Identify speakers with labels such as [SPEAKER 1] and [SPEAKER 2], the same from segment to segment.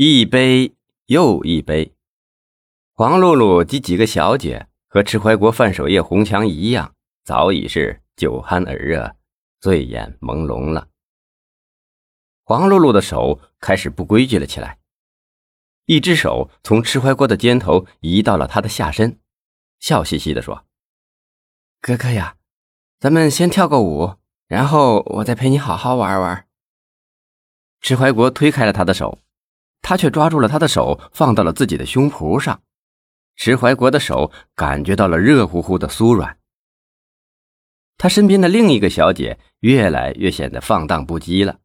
[SPEAKER 1] 一杯又一杯，黄露露及几个小姐和迟怀国、范守业、红强一样，早已是酒酣耳热、醉眼朦胧了。黄露露的手开始不规矩了起来，一只手从迟怀国的肩头移到了他的下身，笑嘻嘻地说：“
[SPEAKER 2] 哥哥呀，咱们先跳个舞，然后我再陪你好好玩玩。”
[SPEAKER 1] 迟怀国推开了他的手。他却抓住了他的手，放到了自己的胸脯上。迟怀国的手感觉到了热乎乎的酥软。他身边的另一个小姐越来越显得放荡不羁了，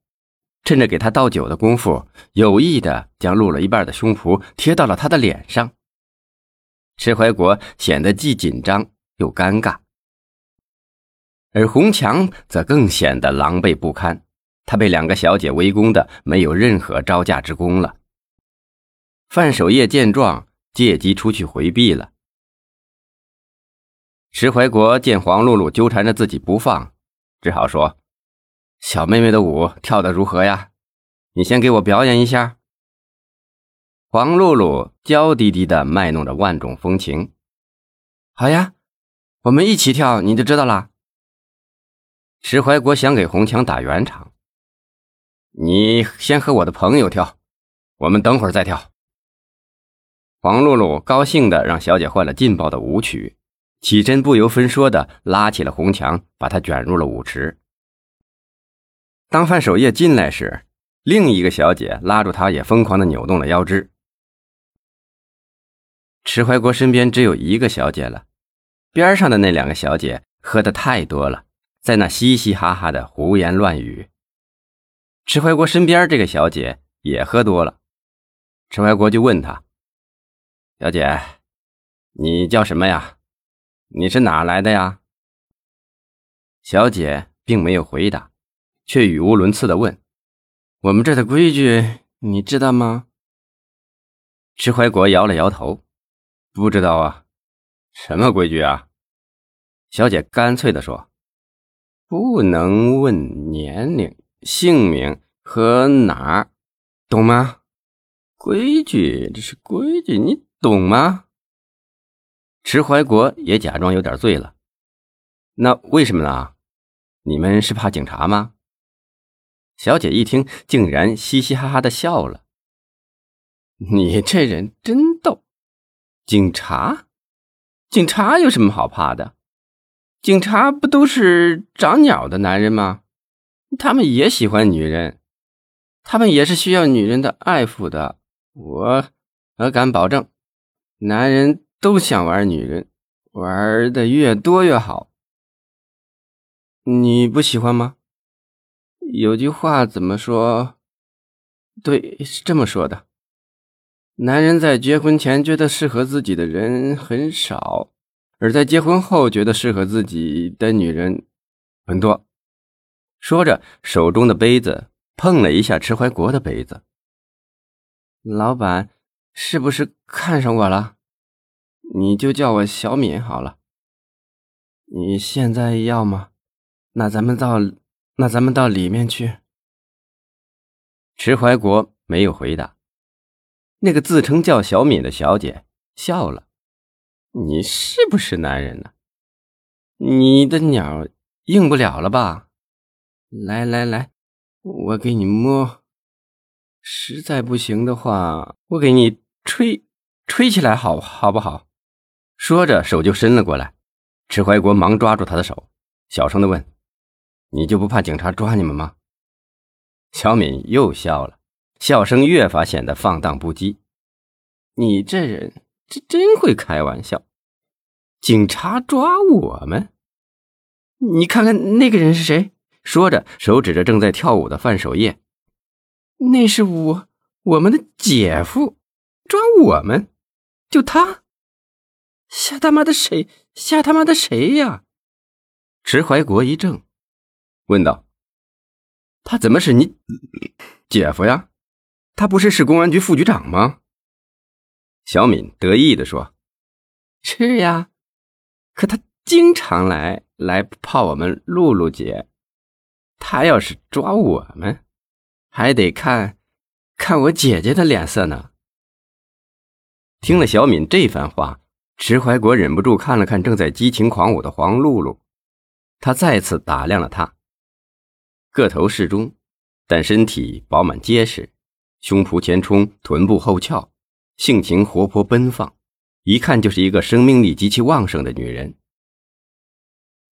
[SPEAKER 1] 趁着给他倒酒的功夫，有意的将露了一半的胸脯贴到了他的脸上。迟怀国显得既紧张又尴尬，而红强则更显得狼狈不堪。他被两个小姐围攻的没有任何招架之功了。范守业见状，借机出去回避了。石怀国见黄露露纠缠着自己不放，只好说：“小妹妹的舞跳得如何呀？你先给我表演一下。”黄露露娇滴滴的卖弄着万种风情：“
[SPEAKER 2] 好呀，我们一起跳，你就知道了。”
[SPEAKER 1] 石怀国想给红强打圆场：“你先和我的朋友跳，我们等会儿再跳。”黄露露高兴的让小姐换了劲爆的舞曲，起身不由分说的拉起了红墙，把她卷入了舞池。当范守业进来时，另一个小姐拉住他，也疯狂的扭动了腰肢。迟怀国身边只有一个小姐了，边上的那两个小姐喝的太多了，在那嘻嘻哈哈的胡言乱语。迟怀国身边这个小姐也喝多了，迟怀国就问他。小姐，你叫什么呀？你是哪来的呀？小姐并没有回答，却语无伦次的问：“
[SPEAKER 2] 我们这的规矩你知道吗？”
[SPEAKER 1] 迟怀国摇了摇头：“不知道啊。”“什么规矩啊？”小姐干脆的说：“不能问年龄、姓名和哪儿，懂吗？规矩，这是规矩，你。”懂吗？迟怀国也假装有点醉了。那为什么呢？你们是怕警察吗？小姐一听，竟然嘻嘻哈哈的笑了。你这人真逗！警察？警察有什么好怕的？警察不都是长鸟的男人吗？他们也喜欢女人，他们也是需要女人的爱抚的。我，我敢保证。男人都想玩女人，玩的越多越好。你不喜欢吗？有句话怎么说？对，是这么说的：男人在结婚前觉得适合自己的人很少，而在结婚后觉得适合自己的女人很多。说着，手中的杯子碰了一下迟怀国的杯子。老板。是不是看上我了？你就叫我小敏好了。你现在要吗？那咱们到那咱们到里面去。迟怀国没有回答。那个自称叫小敏的小姐笑了：“你是不是男人呢？你的鸟硬不了了吧？来来来，我给你摸。实在不行的话，我给你。”吹，吹起来好好不好？说着，手就伸了过来。迟怀国忙抓住他的手，小声的问：“你就不怕警察抓你们吗？”小敏又笑了，笑声越发显得放荡不羁。“你这人，这真会开玩笑。警察抓我们？你看看那个人是谁？”说着，手指着正在跳舞的范守业：“那是我，我们的姐夫。”抓我们？就他？吓他妈的谁？吓他妈的谁呀？迟怀国一怔，问道：“他怎么是你姐夫呀？他不是市公安局副局长吗？”小敏得意的说：“是呀，可他经常来来泡我们露露姐。他要是抓我们，还得看。”看我姐姐的脸色呢。听了小敏这番话，迟怀国忍不住看了看正在激情狂舞的黄露露，他再次打量了她。个头适中，但身体饱满结实，胸脯前冲，臀部后翘，性情活泼奔放，一看就是一个生命力极其旺盛的女人。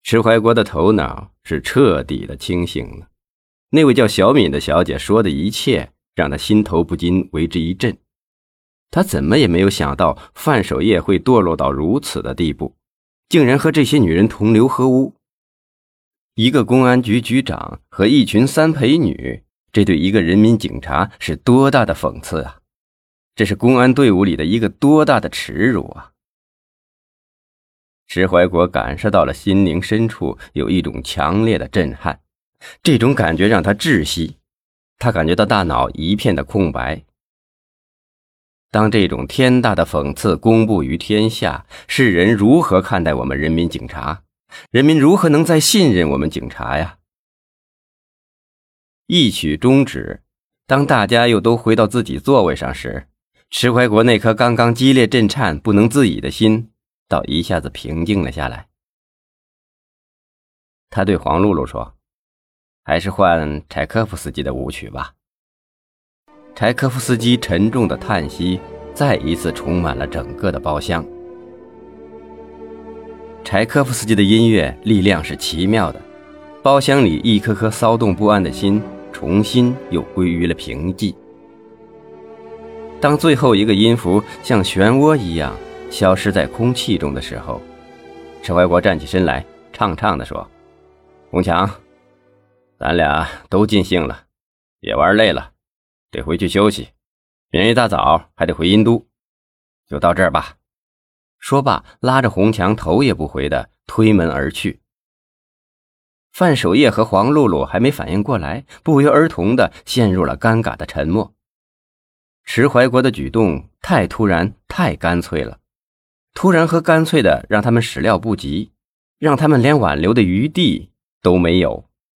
[SPEAKER 1] 迟怀国的头脑是彻底的清醒了，那位叫小敏的小姐说的一切，让他心头不禁为之一震。他怎么也没有想到范守业会堕落到如此的地步，竟然和这些女人同流合污。一个公安局局长和一群三陪女，这对一个人民警察是多大的讽刺啊！这是公安队伍里的一个多大的耻辱啊！石怀国感受到了心灵深处有一种强烈的震撼，这种感觉让他窒息，他感觉到大脑一片的空白。当这种天大的讽刺公布于天下，世人如何看待我们人民警察？人民如何能再信任我们警察呀？一曲终止，当大家又都回到自己座位上时，迟怀国那颗刚刚激烈震颤、不能自已的心，倒一下子平静了下来。他对黄露露说：“还是换柴可夫斯基的舞曲吧。”柴科夫斯基沉重的叹息再一次充满了整个的包厢。柴科夫斯基的音乐力量是奇妙的，包厢里一颗颗骚动不安的心重新又归于了平静。当最后一个音符像漩涡一样消失在空气中的时候，陈怀国站起身来，畅畅地说：“红强，咱俩都尽兴了，也玩累了。”得回去休息，明一大早还得回阴都，就到这儿吧。说罢，拉着红墙头也不回的推门而去。范守业和黄露露还没反应过来，不约而同的陷入了尴尬的沉默。迟怀国的举动太突然，太干脆了，突然和干脆的让他们始料不及，让他们连挽留的余地都没有。